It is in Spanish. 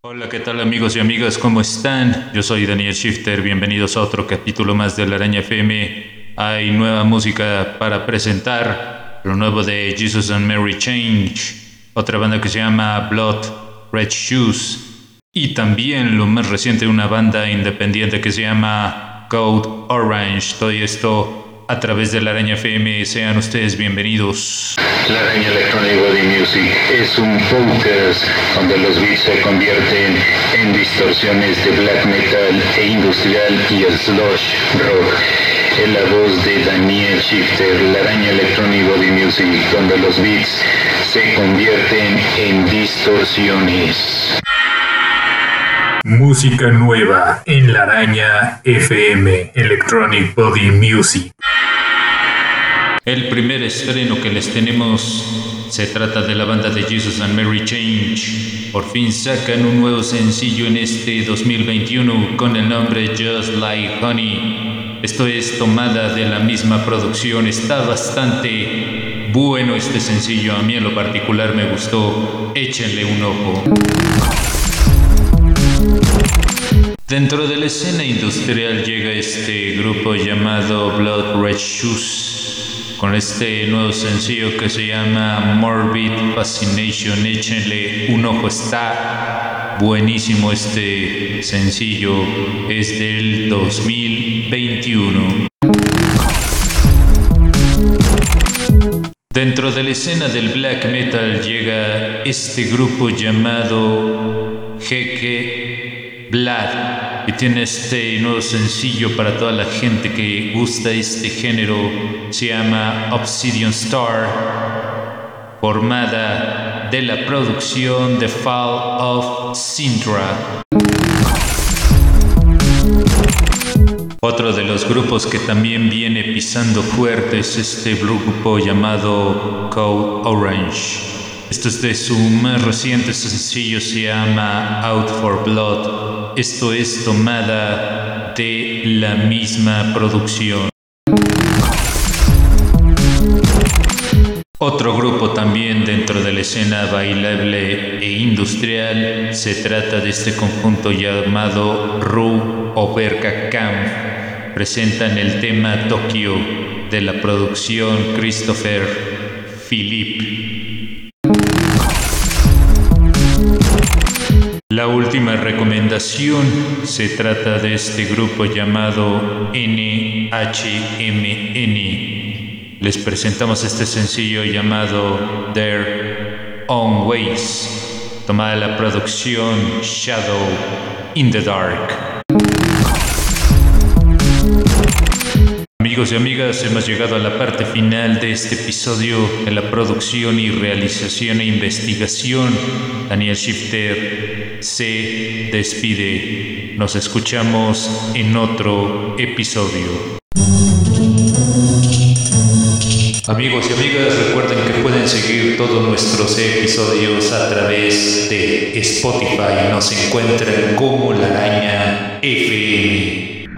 Hola, ¿qué tal amigos y amigas? ¿Cómo están? Yo soy Daniel Shifter, bienvenidos a otro capítulo más de La Araña FM. Hay nueva música para presentar, lo nuevo de Jesus and Mary Change, otra banda que se llama Blood Red Shoes y también lo más reciente una banda independiente que se llama Code Orange. Todo esto a través de la Araña FM. Sean ustedes bienvenidos. La Araña Electronic Body Music es un podcast donde los beats se convierten en distorsiones de black metal e industrial y slush rock. En la voz de Daniel Shifter, la Araña Electronic Body Music, donde los beats se convierten en distorsiones. Música nueva en la araña FM Electronic Body Music. El primer estreno que les tenemos se trata de la banda de Jesus and Mary Change. Por fin sacan un nuevo sencillo en este 2021 con el nombre Just Like Honey. Esto es tomada de la misma producción. Está bastante bueno este sencillo. A mí en lo particular me gustó. Échenle un ojo. Dentro de la escena industrial llega este grupo llamado Blood Red Shoes con este nuevo sencillo que se llama Morbid Fascination. Échenle un ojo, está buenísimo este sencillo, es del 2021. Dentro de la escena del black metal llega este grupo llamado Jeque Blood y tiene este nuevo sencillo para toda la gente que gusta este género. Se llama Obsidian Star, formada de la producción The Fall of Sintra. Otro de los grupos que también viene pisando fuerte es este grupo llamado Code Orange. Esto es de su más reciente sencillo, se llama Out for Blood. Esto es tomada de la misma producción. Otro grupo también dentro de la escena bailable e industrial se trata de este conjunto llamado Ru Oberka Camp. Presentan el tema Tokyo de la producción Christopher Philippe. La última recomendación se trata de este grupo llamado NHMN. Les presentamos este sencillo llamado Their Own Ways, tomada la producción Shadow in the Dark. Amigos y amigas, hemos llegado a la parte final de este episodio de la producción y realización e investigación. Daniel Shifter se despide. Nos escuchamos en otro episodio. Amigos y amigas, recuerden que pueden seguir todos nuestros episodios a través de Spotify. Nos encuentran como la araña FM.